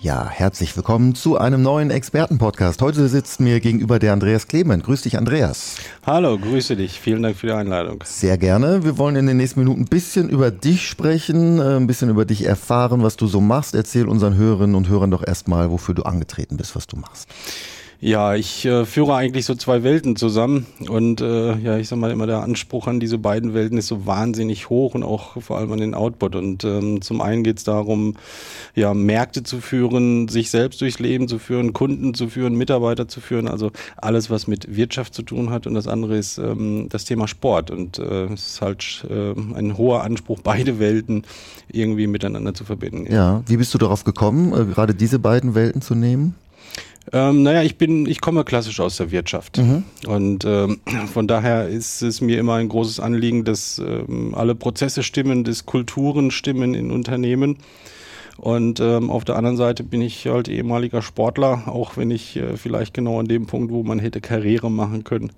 Ja, herzlich willkommen zu einem neuen Expertenpodcast. Heute sitzt mir gegenüber der Andreas Clement. Grüß dich, Andreas. Hallo, grüße dich. Vielen Dank für die Einladung. Sehr gerne. Wir wollen in den nächsten Minuten ein bisschen über dich sprechen, äh, ein bisschen über dich erfahren, was du so machst. Erzähl unseren Hörerinnen und Hörern doch erstmal, wofür du angetreten bist, was du machst. Ja, ich äh, führe eigentlich so zwei Welten zusammen und äh, ja, ich sag mal immer der Anspruch an diese beiden Welten ist so wahnsinnig hoch und auch vor allem an den Output. Und ähm, zum einen geht es darum, ja, Märkte zu führen, sich selbst durchs Leben zu führen, Kunden zu führen, Mitarbeiter zu führen, also alles, was mit Wirtschaft zu tun hat. Und das andere ist ähm, das Thema Sport. Und äh, es ist halt äh, ein hoher Anspruch, beide Welten irgendwie miteinander zu verbinden. Ja, wie bist du darauf gekommen, äh, gerade diese beiden Welten zu nehmen? Ähm, naja, ich bin, ich komme klassisch aus der Wirtschaft. Mhm. Und ähm, von daher ist es mir immer ein großes Anliegen, dass ähm, alle Prozesse stimmen, dass Kulturen stimmen in Unternehmen. Und ähm, auf der anderen Seite bin ich halt ehemaliger Sportler, auch wenn ich äh, vielleicht genau an dem Punkt, wo man hätte Karriere machen können,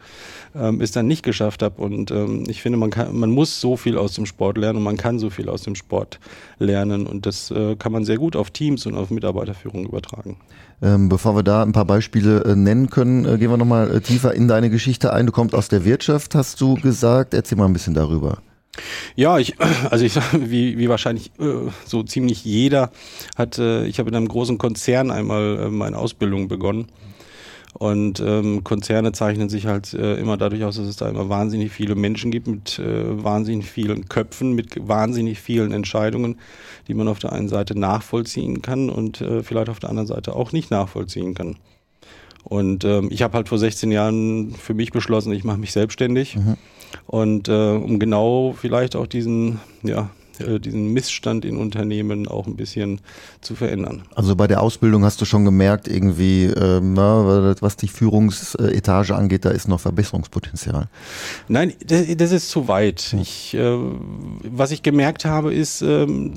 ähm, es dann nicht geschafft habe. Und ähm, ich finde, man, kann, man muss so viel aus dem Sport lernen und man kann so viel aus dem Sport lernen. Und das äh, kann man sehr gut auf Teams und auf Mitarbeiterführung übertragen. Ähm, bevor wir da ein paar Beispiele äh, nennen können, äh, gehen wir nochmal äh, tiefer in deine Geschichte ein. Du kommst aus der Wirtschaft, hast du gesagt. Erzähl mal ein bisschen darüber. Ja, ich, also ich wie, wie wahrscheinlich äh, so ziemlich jeder hat, äh, ich habe in einem großen Konzern einmal äh, meine Ausbildung begonnen. Und ähm, Konzerne zeichnen sich halt äh, immer dadurch aus, dass es da immer wahnsinnig viele Menschen gibt mit äh, wahnsinnig vielen Köpfen, mit wahnsinnig vielen Entscheidungen, die man auf der einen Seite nachvollziehen kann und äh, vielleicht auf der anderen Seite auch nicht nachvollziehen kann. Und ähm, ich habe halt vor 16 Jahren für mich beschlossen, ich mache mich selbstständig. Mhm. Und äh, um genau vielleicht auch diesen, ja, äh, diesen Missstand in Unternehmen auch ein bisschen zu verändern. Also bei der Ausbildung hast du schon gemerkt, irgendwie, äh, na, was die Führungsetage angeht, da ist noch Verbesserungspotenzial. Nein, das, das ist zu weit. Ich, äh, was ich gemerkt habe, ist, ähm,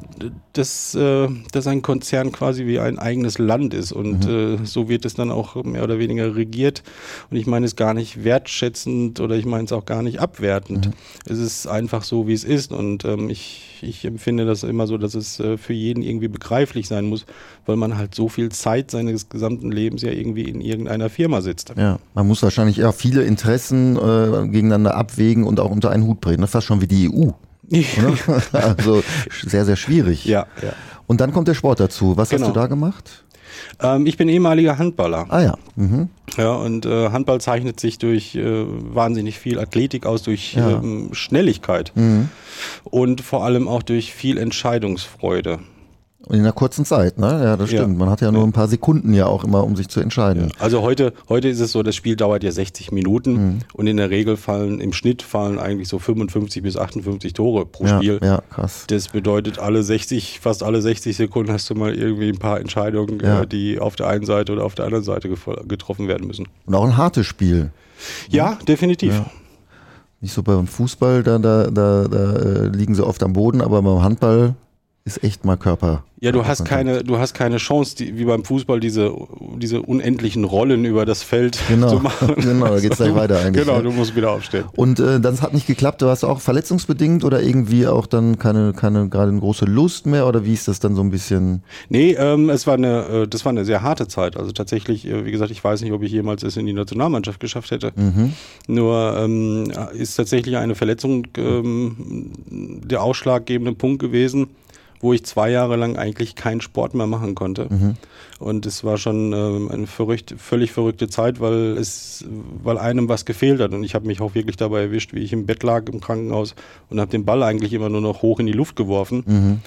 dass, äh, dass ein Konzern quasi wie ein eigenes Land ist und mhm. Äh, so wird es dann auch mehr oder weniger regiert. Und ich meine es gar nicht wertschätzend oder ich meine es auch gar nicht abwertend. Mhm. Es ist einfach so, wie es ist und ähm, ich ich empfinde das immer so, dass es äh, für jeden irgendwie begreiflich sein muss, weil man halt so viel Zeit seines gesamten Lebens ja irgendwie in irgendeiner Firma sitzt. Ja, man muss wahrscheinlich ja viele Interessen äh, gegeneinander abwägen und auch unter einen Hut bringen. Das ist fast schon wie die EU. also sehr, sehr schwierig. Ja, ja. Und dann kommt der Sport dazu. Was genau. hast du da gemacht? Ähm, ich bin ehemaliger Handballer. Ah ja. Mhm. Ja, und äh, Handball zeichnet sich durch äh, wahnsinnig viel Athletik aus, durch ja. ähm, Schnelligkeit mhm. und vor allem auch durch viel Entscheidungsfreude. In einer kurzen Zeit, ne? Ja, das stimmt. Ja. Man hat ja nur ein paar Sekunden ja auch immer, um sich zu entscheiden. Ja. Also heute, heute ist es so, das Spiel dauert ja 60 Minuten mhm. und in der Regel fallen, im Schnitt fallen eigentlich so 55 bis 58 Tore pro ja, Spiel. Ja, krass. Das bedeutet, alle 60, fast alle 60 Sekunden hast du mal irgendwie ein paar Entscheidungen, äh, die auf der einen Seite oder auf der anderen Seite getroffen werden müssen. Und auch ein hartes Spiel. Ja, definitiv. Nicht so beim Fußball, da, da, da, da äh, liegen sie oft am Boden, aber beim Handball ist echt mal Körper. Ja, du hast keine, du hast keine Chance, die, wie beim Fußball, diese, diese unendlichen Rollen über das Feld genau, zu machen. Genau, da geht's gleich weiter eigentlich. Genau, ne? du musst wieder aufstehen. Und äh, das hat nicht geklappt. Du hast auch verletzungsbedingt oder irgendwie auch dann keine, keine gerade eine große Lust mehr oder wie ist das dann so ein bisschen? Nee, ähm, es war eine, äh, das war eine sehr harte Zeit. Also tatsächlich, äh, wie gesagt, ich weiß nicht, ob ich jemals es in die Nationalmannschaft geschafft hätte. Mhm. Nur ähm, ist tatsächlich eine Verletzung ähm, der ausschlaggebende Punkt gewesen wo ich zwei Jahre lang eigentlich keinen Sport mehr machen konnte. Mhm. Und es war schon ähm, eine verrückt, völlig verrückte Zeit, weil es, weil einem was gefehlt hat. Und ich habe mich auch wirklich dabei erwischt, wie ich im Bett lag im Krankenhaus und habe den Ball eigentlich immer nur noch hoch in die Luft geworfen. Mhm.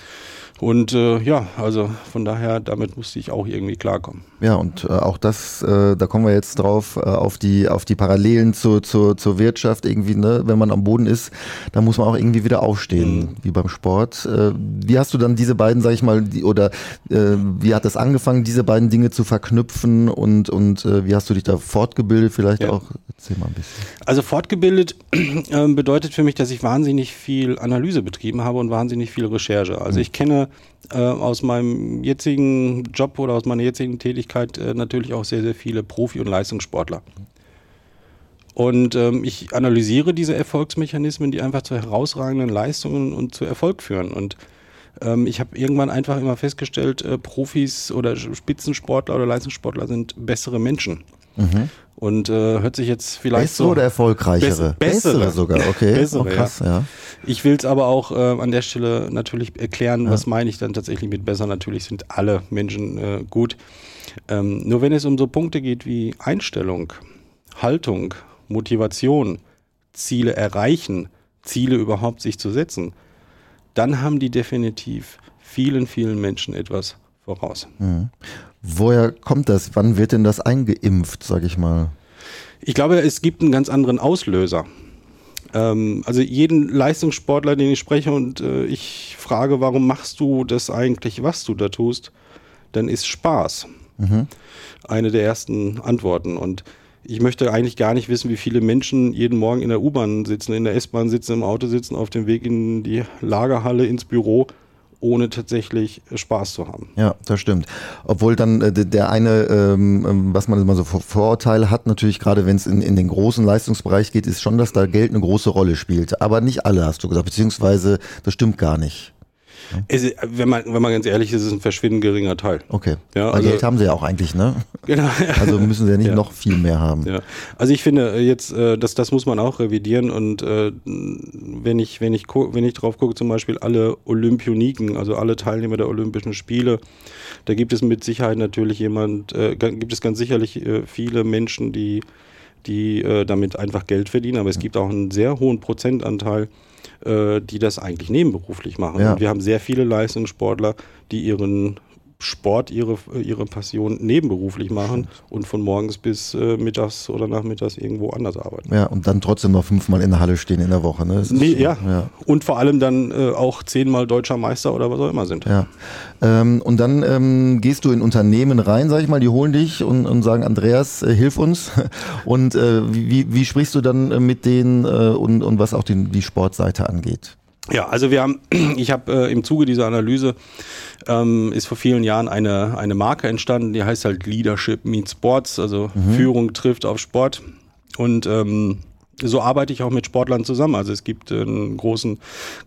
Und äh, ja, also von daher, damit musste ich auch irgendwie klarkommen. Ja, und äh, auch das, äh, da kommen wir jetzt drauf, äh, auf, die, auf die Parallelen zu, zu, zur Wirtschaft irgendwie, ne? wenn man am Boden ist, da muss man auch irgendwie wieder aufstehen, mhm. wie beim Sport. Äh, wie hast du dann diese beiden, sag ich mal, die, oder äh, wie hat das angefangen, diese beiden Dinge zu verknüpfen und, und wie hast du dich da fortgebildet vielleicht ja. auch? Erzähl mal ein bisschen. Also fortgebildet äh, bedeutet für mich, dass ich wahnsinnig viel Analyse betrieben habe und wahnsinnig viel Recherche. Also mhm. ich kenne äh, aus meinem jetzigen Job oder aus meiner jetzigen Tätigkeit äh, natürlich auch sehr, sehr viele Profi- und Leistungssportler. Und ähm, ich analysiere diese Erfolgsmechanismen, die einfach zu herausragenden Leistungen und zu Erfolg führen. Und ähm, ich habe irgendwann einfach immer festgestellt, äh, Profis oder Spitzensportler oder Leistungssportler sind bessere Menschen. Mhm. Und äh, hört sich jetzt vielleicht bessere so oder erfolgreichere? Bessere, bessere sogar, okay. Bessere, oh, krass, ja. ja. Ich will es aber auch äh, an der Stelle natürlich erklären, ja. was meine ich dann tatsächlich mit besser. Natürlich sind alle Menschen äh, gut. Ähm, nur wenn es um so Punkte geht wie Einstellung, Haltung, Motivation, Ziele erreichen, Ziele überhaupt sich zu setzen, dann haben die definitiv vielen, vielen Menschen etwas voraus. Mhm. Woher kommt das? Wann wird denn das eingeimpft, sag ich mal? Ich glaube, es gibt einen ganz anderen Auslöser. Ähm, also jeden Leistungssportler, den ich spreche und äh, ich frage, warum machst du das eigentlich, was du da tust, dann ist Spaß. Mhm. Eine der ersten Antworten. Und ich möchte eigentlich gar nicht wissen, wie viele Menschen jeden Morgen in der U-Bahn sitzen, in der S-Bahn sitzen, im Auto sitzen, auf dem Weg in die Lagerhalle, ins Büro ohne tatsächlich Spaß zu haben. Ja, das stimmt. Obwohl dann äh, der eine, ähm, ähm was man immer so Vorurteile hat, natürlich gerade wenn es in, in den großen Leistungsbereich geht, ist schon, dass da Geld eine große Rolle spielt. Aber nicht alle, hast du gesagt, beziehungsweise das stimmt gar nicht. Es, wenn, man, wenn man ganz ehrlich ist, ist es ein verschwindend geringer Teil. Okay. Ja, also, Geld haben sie ja auch eigentlich, ne? Genau. Also müssen sie ja nicht ja. noch viel mehr haben. Ja. Also ich finde äh, jetzt, äh, das, das muss man auch revidieren und äh, wenn ich, wenn ich, wenn ich drauf gucke, zum Beispiel alle Olympioniken, also alle Teilnehmer der Olympischen Spiele, da gibt es mit Sicherheit natürlich jemand, gibt es ganz sicherlich viele Menschen, die, die damit einfach Geld verdienen, aber es gibt auch einen sehr hohen Prozentanteil, die das eigentlich nebenberuflich machen. Ja. Und wir haben sehr viele Leistungssportler, die ihren Sport ihre, ihre Passion nebenberuflich machen und von morgens bis äh, mittags oder nachmittags irgendwo anders arbeiten. Ja, und dann trotzdem noch fünfmal in der Halle stehen in der Woche. Ne? Nee, schon, ja. ja. Und vor allem dann äh, auch zehnmal deutscher Meister oder was auch immer sind. Ja. Ähm, und dann ähm, gehst du in Unternehmen rein, sag ich mal, die holen dich und, und sagen, Andreas, äh, hilf uns. Und äh, wie, wie sprichst du dann äh, mit denen äh, und, und was auch den, die Sportseite angeht? Ja, also wir haben, ich habe äh, im Zuge dieser Analyse ähm, ist vor vielen Jahren eine, eine Marke entstanden, die heißt halt Leadership Meets Sports, also mhm. Führung trifft auf Sport. Und ähm, so arbeite ich auch mit Sportlern zusammen. Also es gibt einen großen,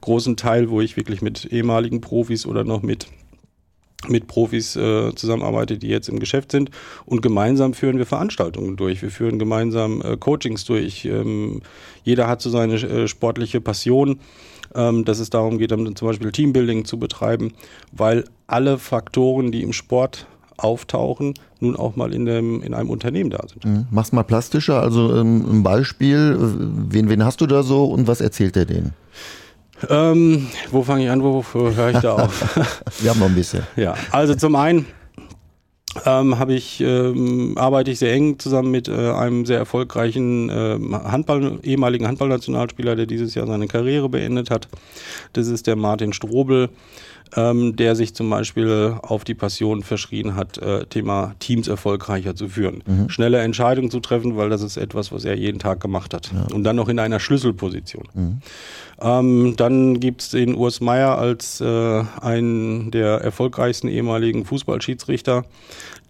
großen Teil, wo ich wirklich mit ehemaligen Profis oder noch mit mit Profis äh, zusammenarbeite, die jetzt im Geschäft sind. Und gemeinsam führen wir Veranstaltungen durch. Wir führen gemeinsam äh, Coachings durch. Ähm, jeder hat so seine äh, sportliche Passion ähm, dass es darum geht, dann zum Beispiel Teambuilding zu betreiben, weil alle Faktoren, die im Sport auftauchen, nun auch mal in, dem, in einem Unternehmen da sind. Mhm. Mach's mal plastischer, also ähm, ein Beispiel, wen, wen hast du da so und was erzählt der denen? Ähm, wo fange ich an, wo, wo höre ich da auf? Wir haben noch ein bisschen. Ja, also zum einen ähm, habe ich ähm, arbeite ich sehr eng zusammen mit äh, einem sehr erfolgreichen äh, Handball ehemaligen Handballnationalspieler, der dieses Jahr seine Karriere beendet hat. Das ist der Martin Strobel ähm, der sich zum Beispiel auf die Passion verschrien hat, äh, Thema Teams erfolgreicher zu führen. Mhm. Schnelle Entscheidungen zu treffen, weil das ist etwas, was er jeden Tag gemacht hat. Ja. Und dann noch in einer Schlüsselposition. Mhm. Ähm, dann gibt es den Urs Meier als äh, einen der erfolgreichsten ehemaligen Fußballschiedsrichter,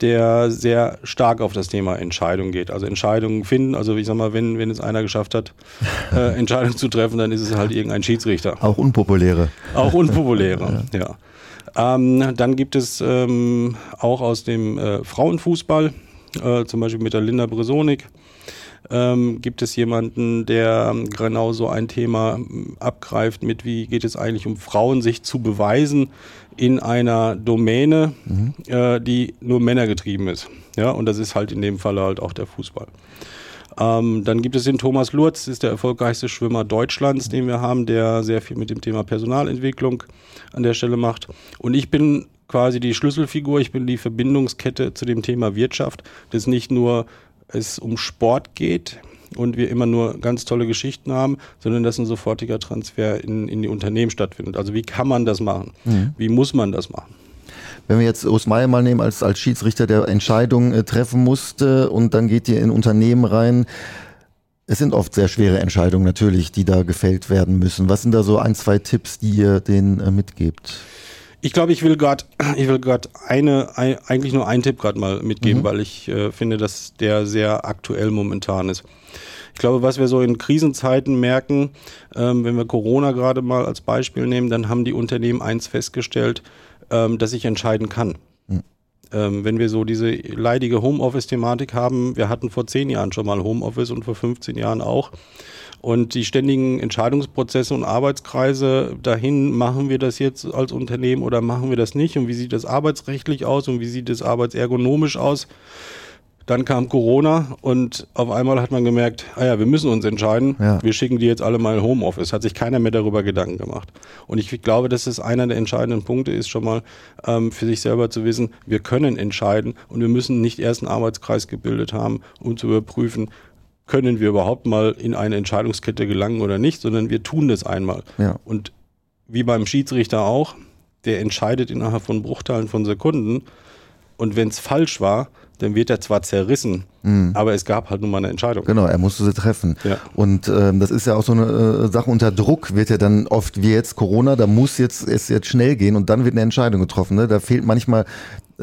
der sehr stark auf das Thema Entscheidung geht. Also Entscheidungen finden, also ich sag mal, wenn, wenn es einer geschafft hat, äh, Entscheidungen zu treffen, dann ist es halt irgendein Schiedsrichter. Auch unpopuläre. Auch unpopuläre, ja. ja. Ähm, dann gibt es ähm, auch aus dem äh, Frauenfußball, äh, zum Beispiel mit der Linda Bresonik, ähm, gibt es jemanden, der genau so ein Thema ähm, abgreift mit, wie geht es eigentlich um Frauen, sich zu beweisen in einer Domäne, mhm. äh, die nur Männer getrieben ist. Ja, und das ist halt in dem Fall halt auch der Fußball. Ähm, dann gibt es den Thomas Lurz, ist der erfolgreichste Schwimmer Deutschlands, den wir haben, der sehr viel mit dem Thema Personalentwicklung an der Stelle macht. Und ich bin quasi die Schlüsselfigur, ich bin die Verbindungskette zu dem Thema Wirtschaft, das nicht nur es um Sport geht und wir immer nur ganz tolle Geschichten haben, sondern dass ein sofortiger Transfer in, in die Unternehmen stattfindet. Also wie kann man das machen? Mhm. Wie muss man das machen? Wenn wir jetzt Urs Meier mal nehmen als, als Schiedsrichter, der Entscheidungen äh, treffen musste und dann geht ihr in Unternehmen rein. Es sind oft sehr schwere Entscheidungen natürlich, die da gefällt werden müssen. Was sind da so ein, zwei Tipps, die ihr denen äh, mitgebt? Ich glaube, ich will gerade, ich will gerade eine, ein, eigentlich nur einen Tipp gerade mal mitgeben, mhm. weil ich äh, finde, dass der sehr aktuell momentan ist. Ich glaube, was wir so in Krisenzeiten merken, ähm, wenn wir Corona gerade mal als Beispiel nehmen, dann haben die Unternehmen eins festgestellt, ähm, dass ich entscheiden kann. Mhm. Ähm, wenn wir so diese leidige Homeoffice-Thematik haben, wir hatten vor zehn Jahren schon mal Homeoffice und vor 15 Jahren auch. Und die ständigen Entscheidungsprozesse und Arbeitskreise dahin, machen wir das jetzt als Unternehmen oder machen wir das nicht? Und wie sieht das arbeitsrechtlich aus und wie sieht das arbeitsergonomisch aus? Dann kam Corona und auf einmal hat man gemerkt, ah ja, wir müssen uns entscheiden. Ja. Wir schicken die jetzt alle mal in Homeoffice. Hat sich keiner mehr darüber Gedanken gemacht. Und ich glaube, dass es einer der entscheidenden Punkte ist, schon mal ähm, für sich selber zu wissen, wir können entscheiden und wir müssen nicht erst einen Arbeitskreis gebildet haben, um zu überprüfen, können wir überhaupt mal in eine Entscheidungskette gelangen oder nicht, sondern wir tun das einmal. Ja. Und wie beim Schiedsrichter auch, der entscheidet innerhalb von Bruchteilen von Sekunden. Und wenn es falsch war, dann wird er zwar zerrissen, mhm. aber es gab halt nun mal eine Entscheidung. Genau, er musste sie treffen. Ja. Und ähm, das ist ja auch so eine äh, Sache unter Druck, wird ja dann oft wie jetzt Corona, da muss jetzt es jetzt schnell gehen und dann wird eine Entscheidung getroffen. Ne? Da fehlt manchmal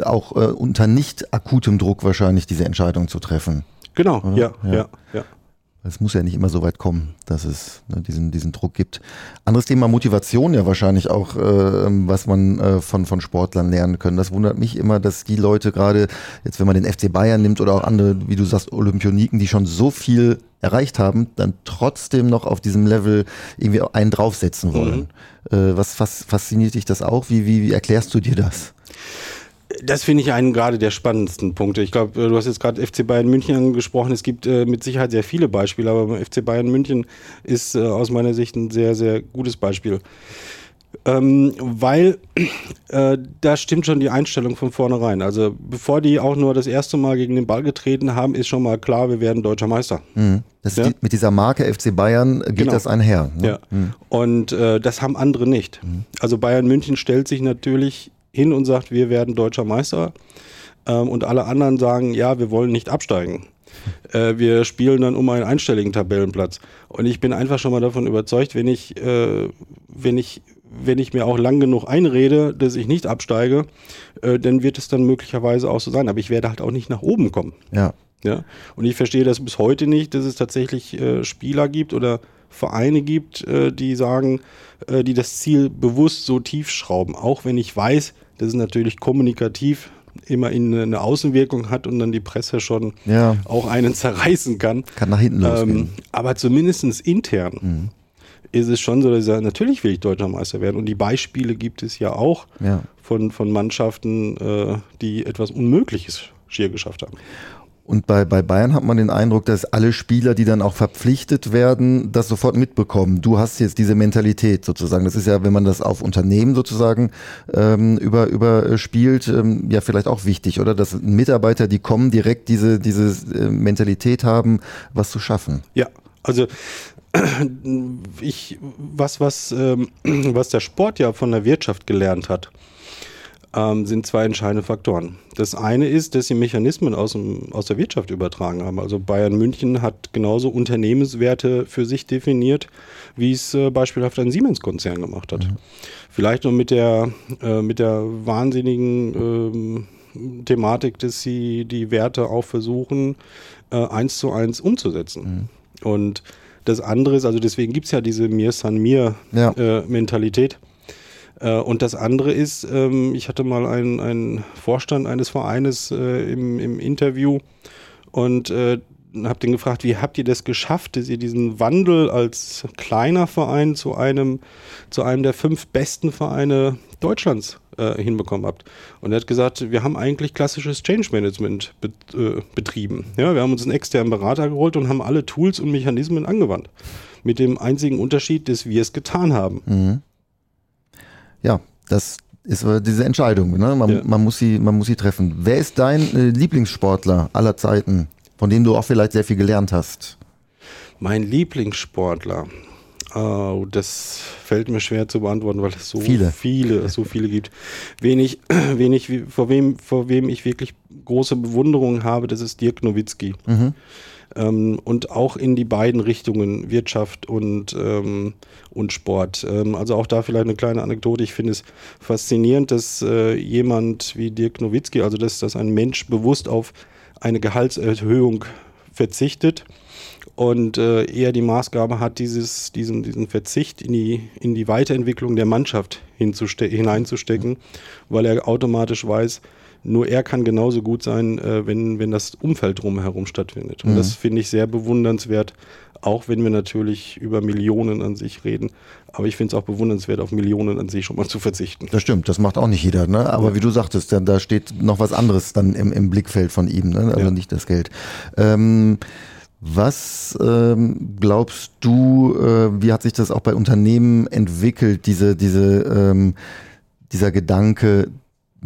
auch äh, unter nicht akutem Druck wahrscheinlich diese Entscheidung zu treffen. Genau, ja, ja, ja, ja. Es muss ja nicht immer so weit kommen, dass es ne, diesen, diesen Druck gibt. Anderes Thema Motivation ja wahrscheinlich auch, äh, was man äh, von, von Sportlern lernen können. Das wundert mich immer, dass die Leute gerade, jetzt wenn man den FC Bayern nimmt oder auch andere, wie du sagst, Olympioniken, die schon so viel erreicht haben, dann trotzdem noch auf diesem Level irgendwie einen draufsetzen wollen. Mhm. Äh, was, was fasziniert dich das auch? Wie, wie, wie erklärst du dir das? Das finde ich einen gerade der spannendsten Punkte. Ich glaube, äh, du hast jetzt gerade FC Bayern München angesprochen. Es gibt äh, mit Sicherheit sehr viele Beispiele, aber FC Bayern München ist äh, aus meiner Sicht ein sehr, sehr gutes Beispiel. Ähm, weil äh, da stimmt schon die Einstellung von vornherein. Also bevor die auch nur das erste Mal gegen den Ball getreten haben, ist schon mal klar, wir werden deutscher Meister. Mhm. Ja? Die, mit dieser Marke FC Bayern geht genau. das einher. Ne? Ja. Mhm. Und äh, das haben andere nicht. Mhm. Also Bayern München stellt sich natürlich hin und sagt, wir werden deutscher Meister. Ähm, und alle anderen sagen, ja, wir wollen nicht absteigen. Äh, wir spielen dann um einen einstelligen Tabellenplatz. Und ich bin einfach schon mal davon überzeugt, wenn ich, äh, wenn ich, wenn ich mir auch lang genug einrede, dass ich nicht absteige, äh, dann wird es dann möglicherweise auch so sein. Aber ich werde halt auch nicht nach oben kommen. Ja. Ja. Und ich verstehe das bis heute nicht, dass es tatsächlich äh, Spieler gibt oder Vereine gibt, äh, die sagen, äh, die das Ziel bewusst so tief schrauben. Auch wenn ich weiß, das ist natürlich kommunikativ immer in eine Außenwirkung hat und dann die Presse schon ja. auch einen zerreißen kann. Kann nach hinten losgehen. Ähm, aber zumindest intern mhm. ist es schon so, dass ich sage, natürlich will ich Deutscher Meister werden. Und die Beispiele gibt es ja auch ja. Von, von Mannschaften, äh, die etwas Unmögliches schier geschafft haben. Und bei, bei Bayern hat man den Eindruck, dass alle Spieler, die dann auch verpflichtet werden, das sofort mitbekommen. Du hast jetzt diese Mentalität sozusagen. Das ist ja, wenn man das auf Unternehmen sozusagen ähm, über, überspielt, ähm, ja vielleicht auch wichtig, oder? Dass Mitarbeiter, die kommen, direkt diese, diese äh, Mentalität haben, was zu schaffen. Ja, also ich, was, was, ähm, was der Sport ja von der Wirtschaft gelernt hat, ähm, sind zwei entscheidende Faktoren. Das eine ist, dass sie Mechanismen aus, dem, aus der Wirtschaft übertragen haben. Also Bayern München hat genauso Unternehmenswerte für sich definiert, wie es äh, beispielhaft ein Siemens-Konzern gemacht hat. Mhm. Vielleicht noch mit der, äh, mit der wahnsinnigen ähm, Thematik, dass sie die Werte auch versuchen, äh, eins zu eins umzusetzen. Mhm. Und das andere ist, also deswegen gibt es ja diese Mir San Mir ja. Äh, und das andere ist, ähm, ich hatte mal einen, einen Vorstand eines Vereines äh, im, im Interview und äh, habe den gefragt, wie habt ihr das geschafft, dass ihr diesen Wandel als kleiner Verein zu einem, zu einem der fünf besten Vereine Deutschlands hinbekommen habt. Und er hat gesagt, wir haben eigentlich klassisches Change Management bet, betrieben. Ja, wir haben uns einen externen Berater geholt und haben alle Tools und Mechanismen angewandt. Mit dem einzigen Unterschied, dass wir es getan haben. Mhm. Ja, das ist diese Entscheidung. Ne? Man, Ja. man, muss sie, man muss sie treffen. Wer ist dein äh, Lieblingssportler aller Zeiten, von dem du auch vielleicht sehr viel gelernt hast? Mein Lieblingssportler. Oh, das fällt mir schwer zu beantworten, weil es so Viele. viele, so viele gibt. Wen ich, wen ich, vor wem, vor wem ich wirklich große Bewunderung habe, das ist Dirk Nowitzki. Mhm. Ähm, und auch in die beiden Richtungen, Wirtschaft und, ähm, und Sport. Ähm, also auch da vielleicht eine kleine Anekdote. Ich finde es faszinierend, dass äh, jemand wie Dirk Nowitzki, also dass, dass ein Mensch bewusst auf eine Gehaltserhöhung verzichtet und äh, eher die Maßgabe hat, dieses, diesen, diesen Verzicht in die, in die Weiterentwicklung der Mannschaft hineinzustecken, weil er automatisch weiß, nur er kann genauso gut sein, äh, wenn, wenn das Umfeld drumherum stattfindet. Und Mhm. das finde ich sehr bewundernswert, auch wenn wir natürlich über Millionen an sich reden. Aber ich finde es auch bewundernswert, auf Millionen an sich schon mal zu verzichten. Das stimmt, das macht auch nicht jeder. Ne? Aber wie du sagtest, da, da steht noch was anderes dann im, im Blickfeld von ihm, ne? also Ja. nicht das Geld. Ähm, was ähm, glaubst du, äh, wie hat sich das auch bei Unternehmen entwickelt, diese, diese, ähm, dieser Gedanke,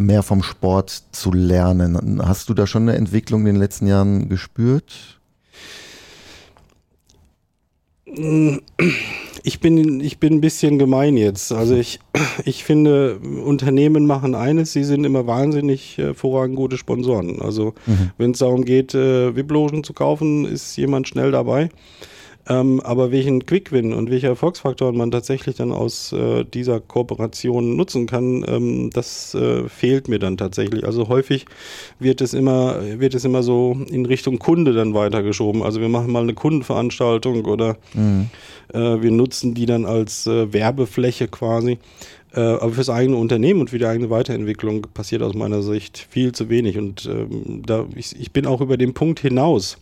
mehr vom Sport zu lernen? Hast du da schon eine Entwicklung in den letzten Jahren gespürt? Ich bin, ich bin ein bisschen gemein jetzt. Also ich, ich finde, Unternehmen machen eines, sie sind immer wahnsinnig äh, hervorragend gute Sponsoren. Also wenn es darum geht, äh, VIP-Logen zu kaufen, ist jemand schnell dabei. Ähm, aber welchen Quick-Win und welche Erfolgsfaktoren man tatsächlich dann aus äh, dieser Kooperation nutzen kann, ähm, das äh, fehlt mir dann tatsächlich. Also häufig wird es immer, wird es immer so in Richtung Kunde dann weitergeschoben. Also wir machen mal eine Kundenveranstaltung oder äh, wir nutzen die dann als äh, Werbefläche quasi. Äh, aber fürs eigene Unternehmen und für die eigene Weiterentwicklung passiert aus meiner Sicht viel zu wenig. Und ähm, da, ich, ich bin auch über den Punkt hinaus,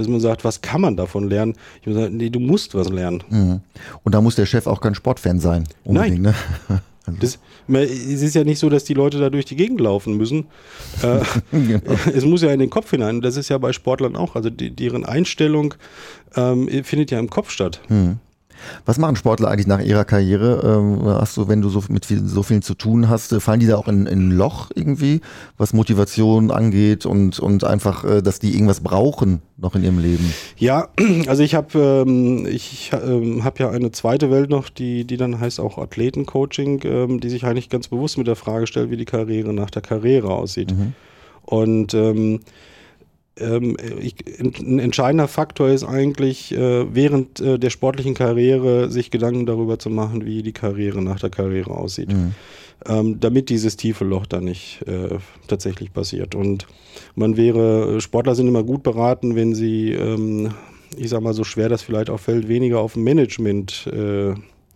dass man sagt, was kann man davon lernen? Ich muss sagen, nee, du musst was lernen. Mhm. Und da muss der Chef auch kein Sportfan sein. Unbedingt, Ne? Das, es ist ja nicht so, dass die Leute da durch die Gegend laufen müssen. Äh, Es muss ja in den Kopf hinein. Das ist ja bei Sportlern auch. Also die, deren Einstellung ähm, findet ja im Kopf statt. Was machen Sportler eigentlich nach ihrer Karriere? Ähm, hast du, wenn du so mit viel, so vielen zu tun hast, äh, fallen die da auch in, in ein Loch irgendwie, was Motivation angeht und, und einfach, äh, dass die irgendwas brauchen noch in ihrem Leben? Ja, also ich habe ähm, ich ähm, hab ja eine zweite Welt noch, die, die dann heißt auch Athletencoaching, ähm, die sich eigentlich ganz bewusst mit der Frage stellt, wie die Karriere nach der Karriere aussieht. Und ähm, ähm, ich, ein entscheidender Faktor ist eigentlich, äh, während äh, der sportlichen Karriere sich Gedanken darüber zu machen, wie die Karriere nach der Karriere aussieht. Ähm, damit dieses tiefe Loch dann nicht äh, tatsächlich passiert. Und man wäre, Sportler sind immer gut beraten, wenn sie, ähm, ich sag mal, so schwer das vielleicht auch fällt, weniger auf Management äh,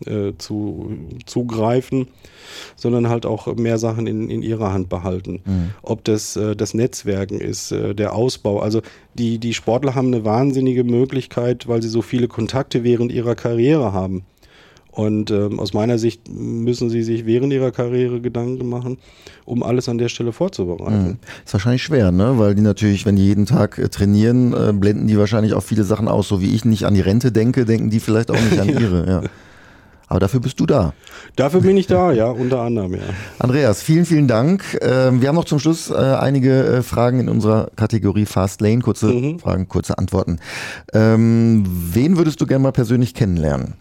äh, zu, zugreifen, sondern halt auch mehr Sachen in, in ihrer Hand behalten. Ob das äh, das Netzwerken ist, äh, der Ausbau. Also die, die Sportler haben eine wahnsinnige Möglichkeit, weil sie so viele Kontakte während ihrer Karriere haben. Und ähm, aus meiner Sicht müssen sie sich während ihrer Karriere Gedanken machen, um alles an der Stelle vorzubereiten. Ist wahrscheinlich schwer, ne? Weil die natürlich, wenn die jeden Tag äh, trainieren, äh, blenden die wahrscheinlich auch viele Sachen aus. So wie ich nicht an die Rente denke, denken die vielleicht auch nicht an ihre. Ja. Aber dafür bist du da. Dafür bin ich da, ja, unter anderem, ja. Andreas, vielen, vielen Dank. Ähm, wir haben noch zum Schluss äh, einige äh, Fragen in unserer Kategorie Fast Lane. Kurze Mhm. Fragen, kurze Antworten. Ähm, wen würdest du gerne mal persönlich kennenlernen?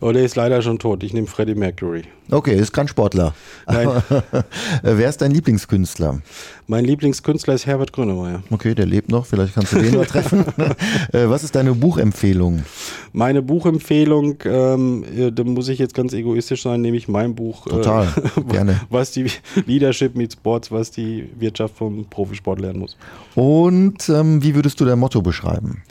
Aber der ist leider schon tot. Ich nehme Freddie Mercury. Okay, ist kein Sportler. Nein. wer ist dein Lieblingskünstler? Mein Lieblingskünstler ist Herbert Grönemeyer. Okay, der lebt noch, vielleicht kannst du den mal treffen. äh, was ist deine Buchempfehlung? Meine Buchempfehlung, ähm, äh, da muss ich jetzt ganz egoistisch sein, nehme ich mein Buch. Total, gerne. Was die Leadership meets Sports, was die Wirtschaft vom Profisport lernen muss. Und ähm, wie würdest du dein Motto beschreiben?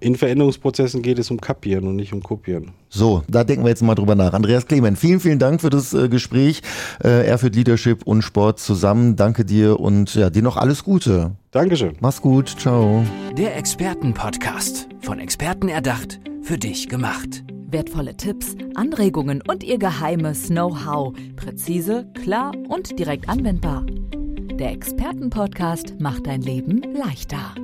In Veränderungsprozessen geht es um Kapieren und nicht um Kopieren. So, da denken wir jetzt mal drüber nach. Andreas Clement, vielen, vielen Dank für das äh, Gespräch. Äh, er führt Leadership und Sport zusammen. Danke dir und ja, dir noch alles Gute. Dankeschön. Mach's gut, ciao. Der Expertenpodcast. Von Experten erdacht, für dich gemacht. Wertvolle Tipps, Anregungen und ihr geheimes Know-how. Präzise, klar und direkt anwendbar. Der Expertenpodcast macht dein Leben leichter.